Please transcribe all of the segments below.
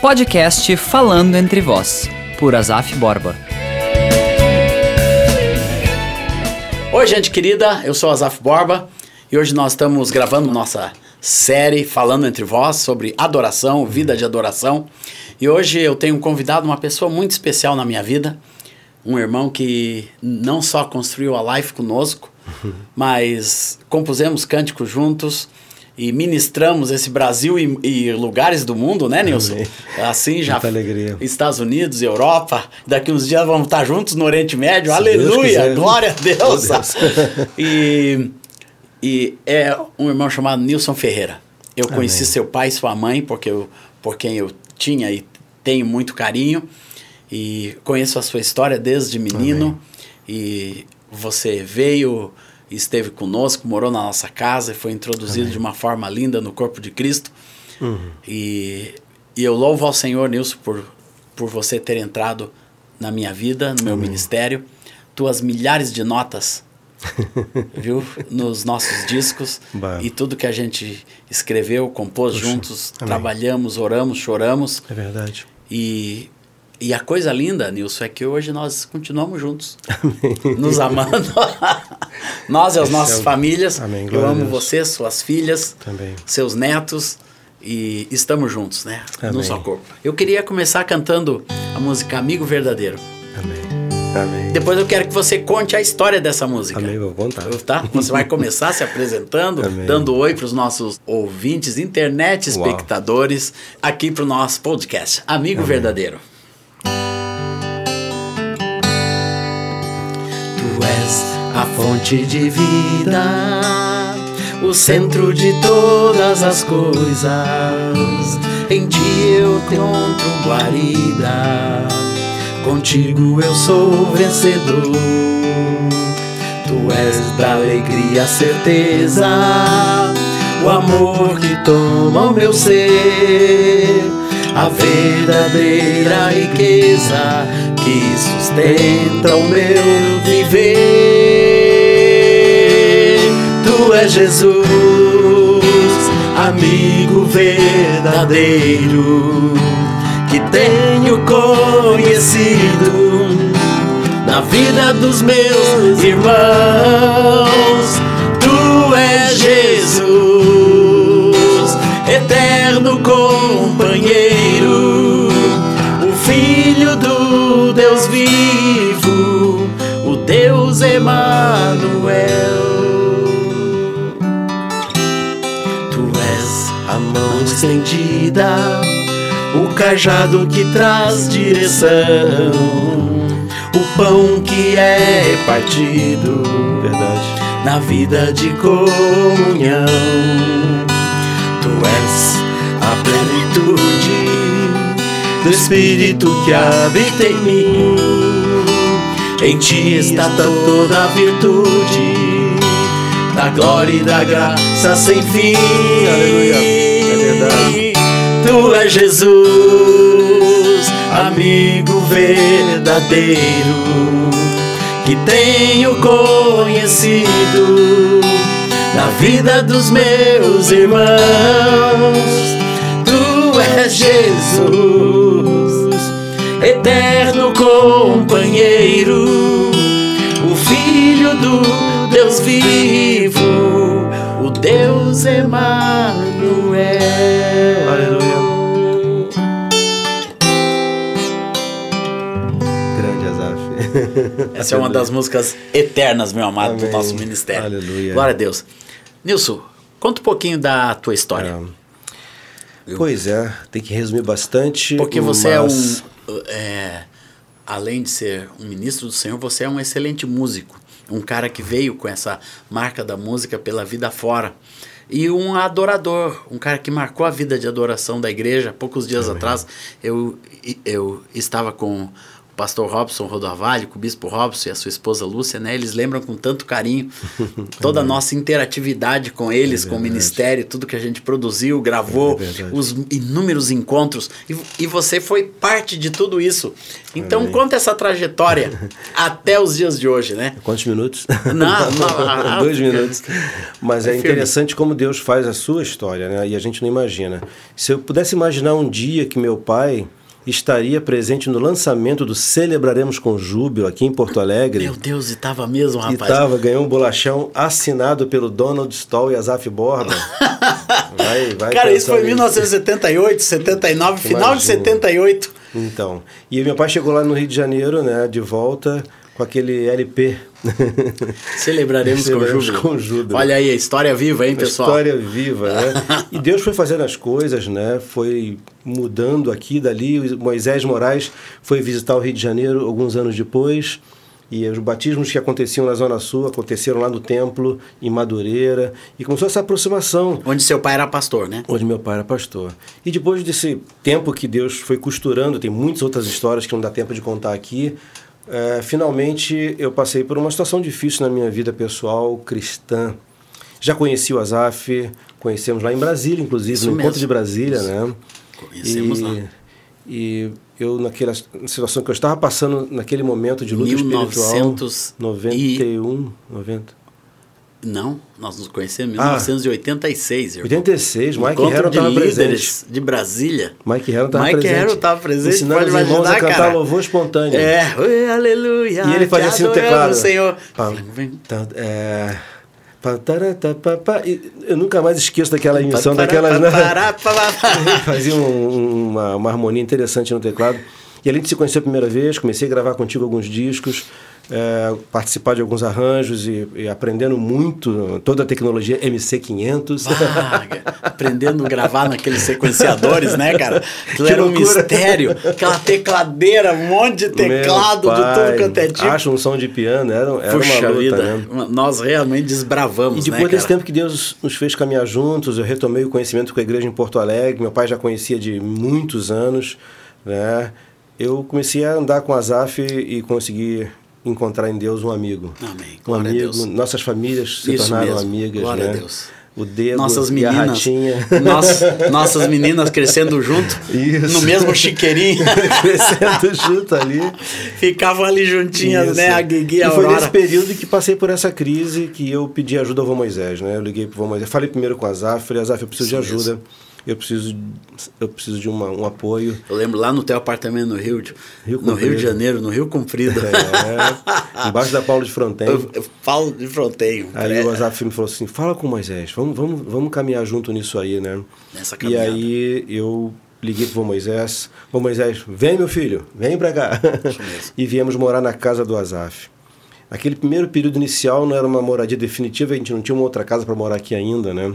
Podcast Falando Entre Vós, por Azaf Borba. Oi, gente querida, eu sou Azaf Borba e hoje nós estamos gravando nossa série Falando Entre Vós sobre adoração, vida de adoração. E hoje eu tenho convidado uma pessoa muito especial na minha vida, um irmão que não só construiu a life conosco, mas compusemos cânticos juntos e ministramos esse Brasil e, e lugares do mundo, né, Nilson? Amém. Assim já. Muita alegria. Estados Unidos, Europa. Daqui uns dias vamos estar juntos no Oriente Médio. Se Aleluia! Glória a Deus! Deus. e, e é um irmão chamado Nilson Ferreira. Eu Amém. conheci seu pai e sua mãe porque eu, por quem eu tinha e tenho muito carinho. E conheço a sua história desde menino. E você veio, esteve conosco, morou na nossa casa e foi introduzido Amém. de uma forma linda no corpo de Cristo. Uhum. E, e eu louvo ao Senhor, Nilson, por, por você ter entrado na minha vida, no meu ministério. Tuas milhares de notas, viu? Nos nossos discos. Bah. E tudo que a gente escreveu, compôs Puxa, juntos, amém. trabalhamos, oramos, choramos. É verdade. E, e a coisa linda, Nilson, é que hoje nós continuamos juntos. Nos amando. nós e as nossas é famílias. Amém, Eu glória a amo você, suas filhas Também. seus netos e estamos juntos, né? Amém. só corpo. Eu queria começar cantando a música Amigo Verdadeiro. Amém. Amém. Depois eu quero que você conte a história dessa música. Amém, vou contar. Tá? Você vai começar se apresentando, Amém. dando oi para os nossos ouvintes, internet, Uau. espectadores, aqui para o nosso podcast. Amigo Verdadeiro. És a fonte de vida, o centro de todas as coisas. Em ti eu encontro guarida, contigo eu sou vencedor. Tu és da alegria a certeza, o amor que toma o meu ser, a verdadeira riqueza que sustenta o meu viver. Tu és Jesus, amigo verdadeiro, que tenho conhecido na vida dos meus irmãos. Tu és Jesus, eterno companheiro, estendida, o cajado que traz direção, o pão que é partido Verdade. na vida de comunhão. Tu és a plenitude do Espírito que habita em mim. Em ti está toda a virtude, da glória e da graça sem fim. Aleluia. Tu és Jesus, amigo verdadeiro, que tenho conhecido na vida dos meus irmãos. Tu és Jesus, eterno companheiro, o Filho do Deus vivo, o Deus Emanuel. Aleluia. Grande Azaf. Essa é uma das músicas eternas, meu amado, do Amém. nosso ministério. Aleluia. Glória a Deus. Nilson, conta um pouquinho da tua história. É. Pois é, tem que resumir bastante. Porque você mas- é um. é, além de ser um ministro do Senhor, você é um excelente músico. Um cara que veio com essa marca da música pela vida fora. E um adorador, um cara que marcou a vida de adoração da igreja. Poucos dias atrás eu, eu estava com pastor Robson Rodovalho, com o bispo Robson e a sua esposa Lúcia, né? Eles lembram com tanto carinho toda a nossa interatividade com eles, É com o ministério, tudo que a gente produziu, gravou, É os inúmeros encontros. E, e você foi parte de tudo isso. Então, Amém. conta essa trajetória até os dias de hoje, né? Quantos minutos? Não, não, Dois minutos. Mas é É interessante como Deus faz a sua história, né? E a gente não imagina. Se eu pudesse imaginar um dia que meu pai estaria presente no lançamento do Celebraremos com Júbilo aqui em Porto Alegre. Meu Deus, e tava mesmo, E rapaz. tava, ganhou um bolachão assinado pelo Donald Stoll e Azaf Borba. Vai, vai Cara, isso foi em nisso. 1978, 79, final de Imagina. 78. Então, e meu pai chegou lá no Rio de Janeiro, né, de volta com aquele LP. Celebraremos Celebraremos com júbilo. Olha aí, a história viva, hein, pessoal? história viva, né? E Deus foi fazendo as coisas, né? Foi mudando aqui e dali. O Moisés Moraes foi visitar o Rio de Janeiro alguns anos depois. E os batismos que aconteciam na Zona Sul aconteceram lá no templo, em Madureira. E começou essa aproximação. Onde seu pai era pastor, né? Onde meu pai era pastor. E depois desse tempo que Deus foi costurando, tem muitas outras histórias que não dá tempo de contar aqui. Eh, finalmente eu passei por uma situação difícil na minha vida pessoal cristã. Já conheci o Azaf, conhecemos lá em Brasília, inclusive, Isso no mesmo. encontro de Brasília, né? Conhecemos e, lá. E eu, naquela situação que eu estava passando naquele momento de luta espiritual, 1900 91, 90. Não, nós nos conhecemos em Ah. 1986, irmão. 86, Mike Encontro estava presente. de Brasília. Mike Herron estava Mike presente. Herron estava presente, Ensinando pode os irmãos imaginar, a cantar cara. louvor espontâneo. É, oi, aleluia. E ele fazia assim adoramos, teclado. Senhor. Pá, Vem. tá, é, tá, Eu nunca mais esqueço daquela emissão, daquelas. né? Fazia um- uma, uma harmonia interessante no teclado. E ali a gente se conheceu a primeira vez, comecei a gravar contigo alguns discos, é, participar de alguns arranjos e, e aprendendo muito toda a tecnologia MC500. Ah, aprendendo a gravar naqueles sequenciadores, né, cara? Aquilo Que era um loucura. mistério. Aquela tecladeira, um monte de teclado Meu de tudo quanto é tipo. Acho um som de piano, era, era Puxa uma luta, vida, né? nós realmente desbravamos, E depois né, desse tempo que Deus nos fez caminhar juntos, eu retomei o conhecimento com a igreja em Porto Alegre. Meu pai já conhecia de muitos anos, né? Eu comecei a andar com Azaf e, e consegui encontrar em Deus um amigo. Amém. Um Glória amigo. Nossas famílias se Isso tornaram mesmo. amigas, Glória né? a Deus. O dedo Nossas e a meninas, nós- nossas meninas crescendo junto, Isso. no mesmo chiqueirinho, Crescendo junto ali. ficavam ali juntinhas, Isso. né, a Guigui e a E foi nesse período que passei por essa crise que eu pedi ajuda ao Vô Moisés, né? Eu liguei pro Vô Moisés, falei primeiro com o Azaf, falei, Azaf, eu preciso Isso de ajuda, eu preciso, eu preciso de uma, um apoio. Eu lembro lá no teu apartamento no Rio, de, Rio no Rio de Janeiro, no Rio Comprido. É, embaixo da Paulo de eu falo de fronteio. Aí É, o Azaf me falou assim, fala com o Moisés, vamos, vamos, vamos caminhar junto nisso aí, né? Nessa E aí eu liguei pro Moisés, Vô Moisés, vem meu filho, vem pra cá. E viemos morar na casa do Azaf. Aquele primeiro período inicial não era uma moradia definitiva, a gente não tinha uma outra casa para morar aqui ainda, né?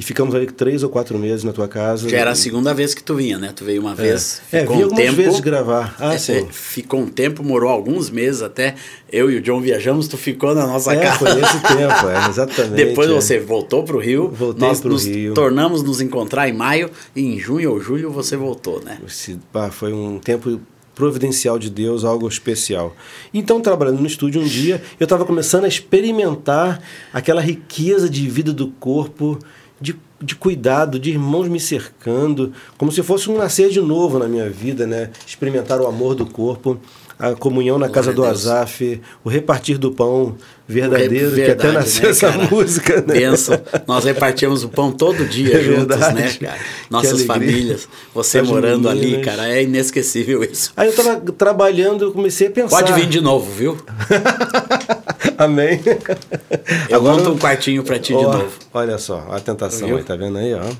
E ficamos ali três ou quatro meses na tua casa. Já era a segunda vez que tu vinha, né? Tu veio uma vez, É, ficou vi um algumas tempo. vezes gravar. Ah, É, sim. é, ficou um tempo, morou alguns meses até. Eu e o John viajamos, tu ficou na nossa É, casa. foi nesse tempo, é, exatamente. Depois é. você voltou para o Rio. Voltei nós pro nos Rio. tornamos nos encontrar em maio e em junho ou julho você voltou, né? Esse, pá, foi um tempo providencial de Deus, algo especial. Então, trabalhando no estúdio um dia, eu estava começando a experimentar aquela riqueza de vida do corpo, de, de cuidado, de irmãos me cercando, como se fosse um nascer de novo na minha vida, né? Experimentar o amor do corpo, a comunhão na casa Glória do a Deus. Azaf, o repartir do pão verdadeiro, que até Verdade, nasceu né, essa cara? música, né? Bênção. Nós repartíamos o pão todo dia É juntos, verdade. né, cara? Nossas famílias. Você As morando ali, meninas. cara, é inesquecível isso. Aí eu estava trabalhando, eu comecei a pensar. Pode vir de novo, viu? Amém. Eu monto um quartinho pra ti de Ó, novo. Olha só, a tentação Viu? aí, tá vendo aí, ó?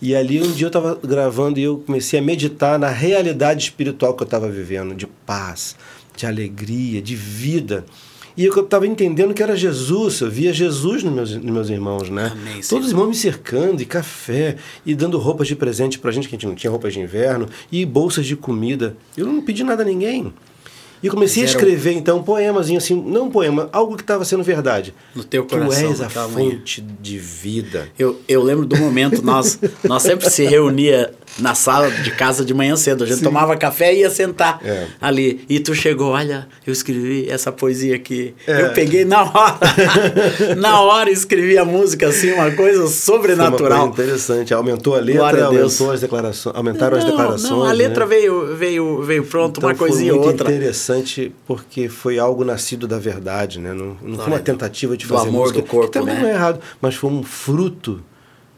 E ali um dia eu estava gravando e eu comecei a meditar na realidade espiritual que eu estava vivendo, de paz, de alegria, de vida. E eu estava entendendo que era Jesus, eu via Jesus nos meus, nos meus irmãos, né? Amém. Todos os irmãos me cercando, e café, e dando roupas de presente pra gente, que a gente não tinha roupas de inverno, e bolsas de comida. Eu não pedi nada a ninguém. E comecei Mas a escrever, então, um poemazinho assim, não um poema, algo que estava sendo verdade. No teu Tu coração, és a naquela manhã. fonte de vida. Eu, eu lembro do momento, nós, nós sempre se reunia na sala de casa de manhã cedo. A gente tomava café e ia sentar É. ali. E tu chegou, olha, eu escrevi essa poesia aqui. É. Eu peguei na hora. na hora escrevi a música assim, uma coisa Foi uma sobrenatural. coisa interessante. Aumentou a letra, a aumentou as declarações, aumentaram as Não, declarações. Não, a letra né? veio, veio, veio pronto, Então uma coisinha outra. interessante porque foi algo nascido da verdade, né? Não, não foi uma tentativa de Do fazer amor música, do corpo, que também né? não é errado, mas foi um fruto,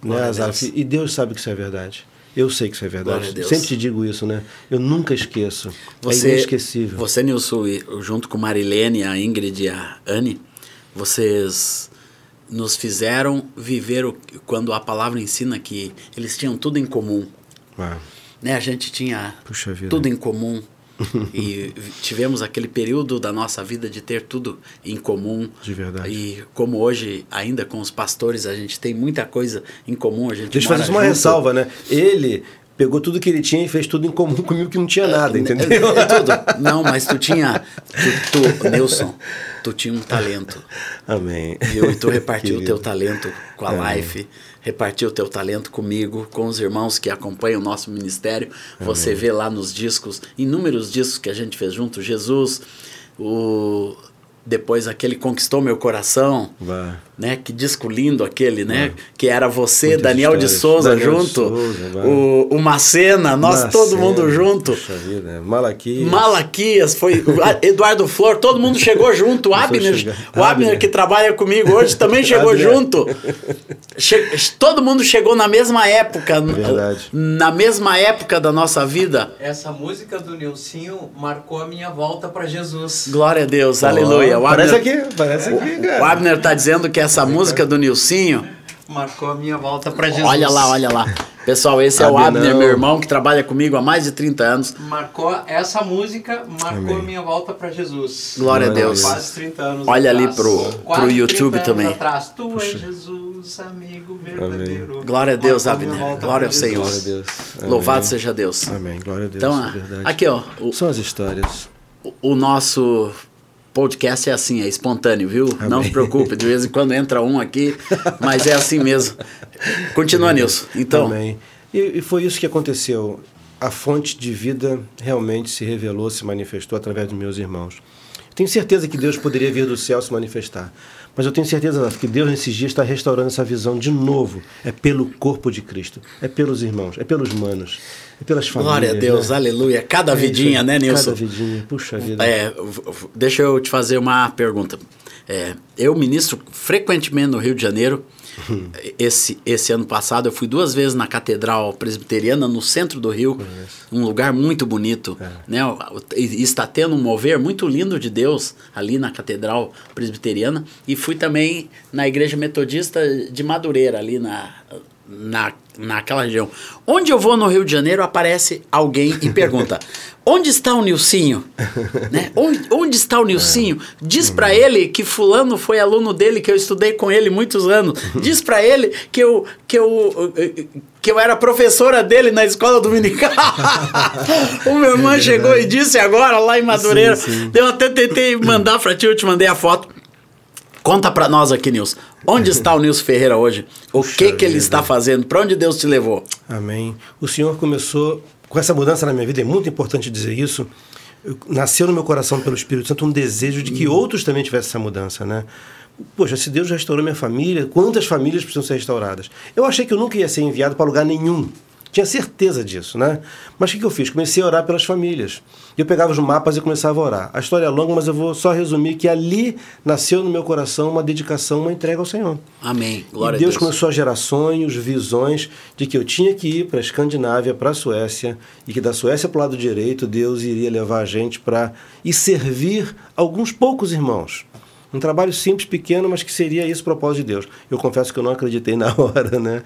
Glória né, Azaf? E Deus sabe que isso é verdade. Eu sei que isso é verdade. Sempre te digo isso, né? Eu nunca esqueço. Você, é inesquecível. Você, Nilson, junto com Marilene, a Ingrid e a Anne, vocês nos fizeram viver o, quando a palavra ensina que eles tinham tudo em comum. Ah, Né? A gente tinha tudo em comum. e tivemos aquele período da nossa vida de ter tudo em comum. De verdade. E como hoje, ainda com os pastores, a gente tem muita coisa em comum. A gente Deixa eu fazer uma ressalva, né? Ele pegou tudo que ele tinha e fez tudo em comum comigo que não tinha nada, entendeu? É, é tudo. Não, mas tu tinha. Tu, tu, Nilson, tu tinha um talento. Amém. Viu? E tu repartiu o teu talento com a Amém. Life, repartiu o teu talento comigo, com os irmãos que acompanham o nosso ministério. Você vê lá nos discos, inúmeros discos que a gente fez junto, Jesus, o depois aquele conquistou meu coração, né? Que disco lindo aquele, né? Que era você, Muitas Daniel de. Souza Daniel de junto, Souza, o, o Macena, nós Macena, todo mundo junto. Vida. Malaquias. Malaquias, foi Eduardo Flor, todo mundo chegou junto. O Abner, chegar. o Abner Abner. que trabalha comigo hoje também chegou junto. Che- todo mundo chegou na mesma época, Verdade. na mesma época da nossa vida. Essa música do Nilcinho marcou a minha volta para Jesus. Glória a Deus, Ó, aleluia. O Parece Abner, aqui, parece aqui, o cara. Abner tá dizendo que essa música do Nilcinho, Marcou a minha volta para Jesus. olha lá, olha lá. Pessoal, esse é o Abner meu irmão, que trabalha comigo há mais de 30 anos. Marcou essa música, marcou Amém. a minha volta para Jesus. Glória a Glória a Deus. Quase 30 anos Olha ali atrás. pro- pro YouTube 30 anos também. Atrás. Tu és Jesus, amigo verdadeiro. Glória a Deus, Marcou Abner. Glória ao Senhor. Glória a Deus. Amém. Louvado seja Deus. Amém. Glória a Deus. Então, é verdade. aqui ó, o, São as histórias. o nosso podcast é assim, é espontâneo, viu? Não se preocupe, de vez em quando entra um aqui, mas é assim mesmo. Continua, Nilson. Então, Amém. E, e foi isso que aconteceu. A fonte de vida realmente se revelou, se manifestou através dos meus irmãos. Tenho certeza que Deus poderia vir do céu se manifestar. Mas eu tenho certeza que Deus nesses dias está restaurando essa visão de novo. É pelo corpo de Cristo, é pelos irmãos, é pelos manos, é pelas famílias. glória a Deus, né? aleluia. Cada É vidinha, aí. né, Nilson? Cada vidinha, puxa vida. É, deixa eu te fazer uma pergunta. É, eu ministro frequentemente no Rio de Janeiro. Esse, esse ano passado eu fui duas vezes na Catedral Presbiteriana, no centro do Rio, um lugar muito bonito. Né? O- e Está tendo um mover muito lindo de Deus ali na Catedral Presbiteriana. E fui também na Igreja Metodista de Madureira, ali na, na, naquela região. Onde eu vou no Rio de Janeiro, aparece alguém e pergunta: onde está o Nilcinho? né? onde, onde está o Nilcinho? Diz pra ele que fulano foi aluno dele, que eu estudei com ele muitos anos. Diz pra ele que eu, que eu, que eu era professora dele na escola dominical. o meu irmão chegou e disse agora lá em Madureira. Sim, sim. Eu até tentei mandar pra ti, eu te mandei a foto. Conta pra nós aqui, Nilson. Onde está o Nilson Ferreira hoje? O Puxa que que ele vida. está fazendo? Pra onde Deus te levou? Amém. O Senhor começou com essa mudança na minha vida, é muito importante dizer isso. Eu- nasceu no meu coração pelo Espírito Santo um desejo de que outros também tivessem essa mudança, né? Poxa, se Deus restaurou minha família, quantas famílias precisam ser restauradas? Eu achei que eu nunca ia ser enviado para lugar nenhum. Tinha certeza disso, né? Mas o que, que eu fiz? Comecei a orar pelas famílias. Eu pegava os mapas e começava a orar. A história é longa, mas eu vou só resumir que ali nasceu no meu coração uma dedicação, uma entrega ao Senhor. Amém. Glória e Deus, a Deus. começou a gerar sonhos, visões de que eu tinha que ir para a Escandinávia, para a Suécia, e que da Suécia para o lado direito Deus iria levar a gente para ir servir alguns poucos irmãos. Um trabalho simples, pequeno, mas que seria esse o propósito de Deus. Eu confesso que eu não acreditei na hora, né?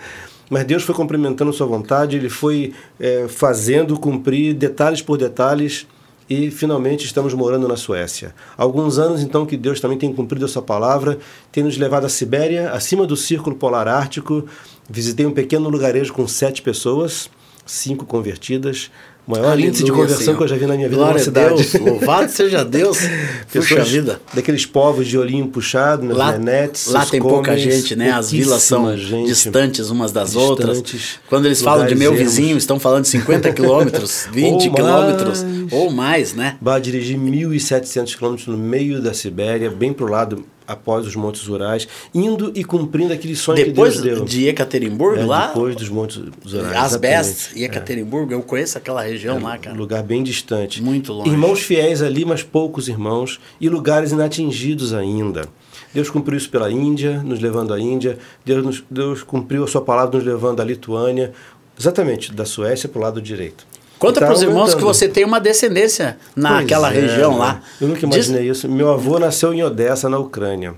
Mas Deus foi cumprimentando sua vontade, Ele foi eh, fazendo cumprir detalhes por detalhes e finalmente estamos morando na Suécia. Há alguns anos, então, que Deus também tem cumprido a sua palavra, tem nos levado à Sibéria, acima do Círculo Polar Ártico. Visitei um pequeno lugarejo com sete pessoas, cinco convertidas. O maior índice de Aleluia, conversão Senhor. que eu já vi na minha vida Glória numa cidade. Deus, louvado seja Deus. Puxa vida. Daqueles povos de olhinho puxado nas Lá, nenetes. lá tem pouca gente, né? As vilas são gente. distantes umas das outras. Distantes, Quando eles falam de meu ermos. vizinho, estão falando de 50 quilômetros, 20 Ou quilômetros ou mais, né? Bah, dirigi 1.700 quilômetros no meio da Sibéria, bem pro lado após os Montes Urais, indo e cumprindo aquele sonho Depois que Deus deu. de Ekaterimburgo, É, lá, Depois dos Montes Urais. Asbest e Ekaterimburgo, eu conheço aquela região lá, Um cara. lugar bem distante. Muito longe. Irmãos fiéis ali, mas poucos irmãos, e lugares inatingidos ainda. Deus cumpriu isso pela Índia, nos levando à Índia. Deus, nos- Deus cumpriu a sua palavra nos levando à Lituânia. Exatamente, da Suécia para o lado direito. Conta tá para os irmãos que você tem uma descendência naquela Pois é, região lá. Eu nunca Diz- imaginei isso. Meu avô nasceu em Odessa, na Ucrânia.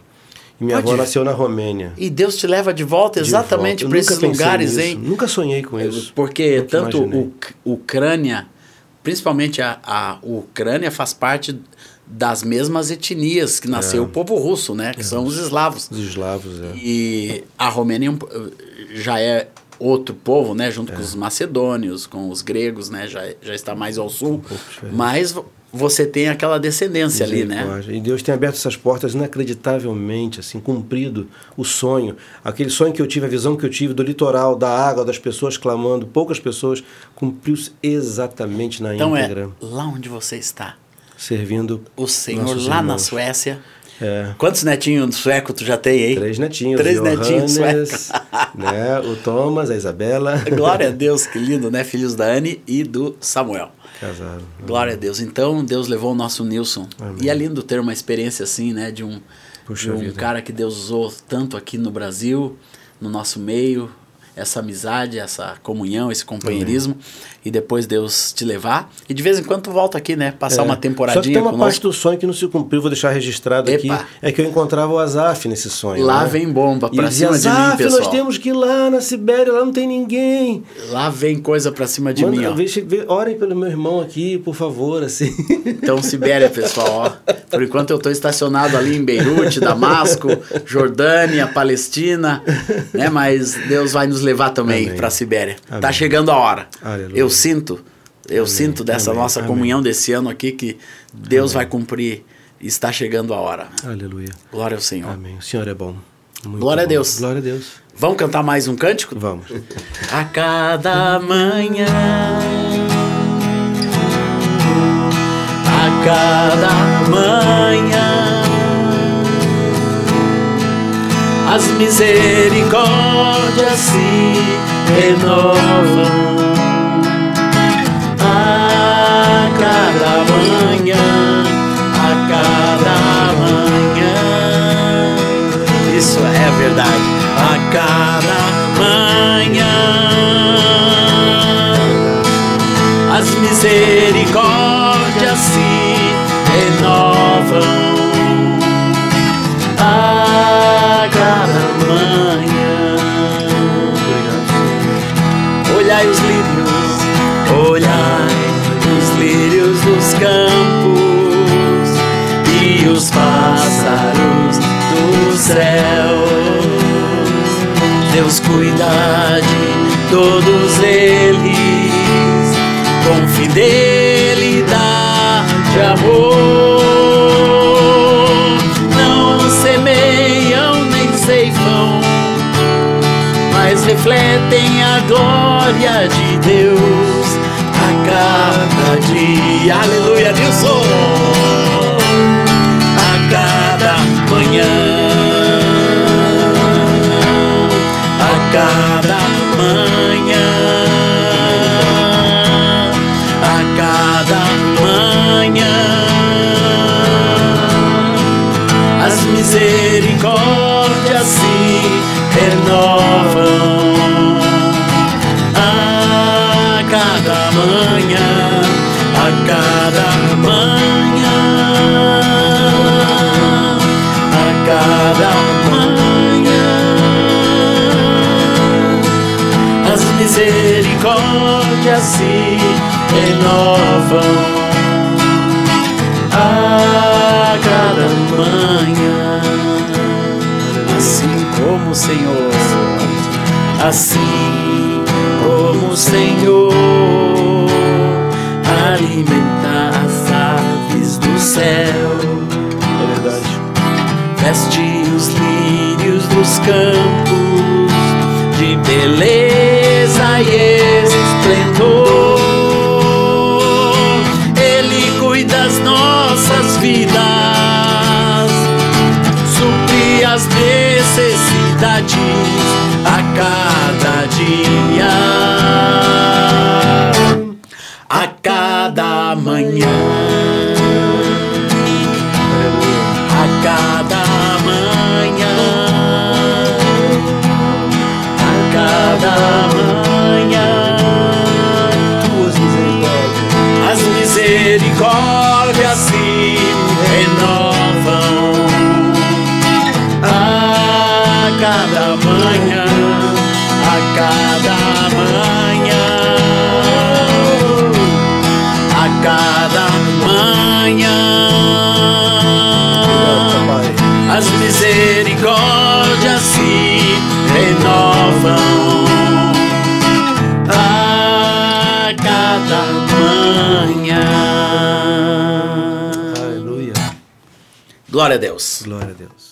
E minha Pode avó nasceu na Romênia. E Deus te leva de volta exatamente para esses lugares, nisso. hein? Nunca sonhei com isso. Porque Nunca tanto imaginei. Uc- Ucrânia, principalmente a, a Ucrânia faz parte das mesmas etnias que nasceu o povo russo, né? Que são os eslavos. Os eslavos, é. E a Romênia é já é outro povo, né? Junto É. com os macedônios, com os gregos, né? Já, já está mais ao sul. diferente. mas vo- você tem aquela descendência ali, né? E Deus tem aberto essas portas inacreditavelmente, assim, cumprido o sonho. Aquele sonho que eu tive, a visão que eu tive do litoral, da água, das pessoas clamando, poucas pessoas, cumpriu-se exatamente na Então é íntegra, lá onde você está. servindo O Senhor lá na irmãos. Suécia. É. Quantos netinhos sueco tu já tem aí? Três netinhos. Três netinhos né? O Thomas, a Isabela. Glória a Deus, que lindo, né? Filhos da Anne e do Samuel. Casaram. Glória a Deus. Então, Deus levou o nosso Nilson. Amém. E é lindo ter uma experiência assim, né? De um, Puxa de um vida. cara que Deus usou tanto aqui no Brasil, no nosso meio, essa amizade, essa comunhão, esse companheirismo. E depois Deus te levar. E de vez em quando volta aqui, né? Passar É. uma Só que temporadinha tem uma parte do sonho que não se cumpriu, vou deixar registrado aqui. Epa. É que eu encontrava o Azaf nesse sonho. Lá né? vem bomba E pra dizia, cima de mim, Azaf, pessoal. nós temos que ir lá na Sibéria, lá não tem ninguém. Lá vem coisa pra cima de Manda, mim, ó. vê- orem pelo meu irmão aqui, por favor, assim. Então, Sibéria, pessoal, ó. Por enquanto eu estou estacionado ali em Beirute, Damasco, Jordânia, Palestina, né? Mas Deus vai nos levar também Amém. para a Sibéria. Amém. Tá chegando a hora. Aleluia. Eu sinto, eu sinto dessa Amém. nossa Amém. comunhão desse ano aqui que Deus vai cumprir. Está chegando a hora. Aleluia. Glória ao Senhor. Amém. O Senhor é bom. Muito Glória a bom. Deus. Glória a Deus. Vamos cantar mais um cântico? Vamos. A cada manhã, a cada manhã, as misericórdias se renovam. A cada manhã, a cada manhã. Isso é verdade. A cada manhã, as misericórdias céus. Deus cuida de todos eles com fidelidade, amor. Não semeiam nem ceifam mas refletem a glória de Deus a cada dia. Aleluia, Nilson! Cada manhã, a cada manhã. As misericórdias se renovam folhas se renovam a cada manhã. Assim como o Senhor, assim como o Senhor alimenta as aves do céu. É verdade. Veste os lírios dos campos de beleza e esplendor. Ele cuida das nossas vidas, supre as necessidades. Deus. Glória a Deus.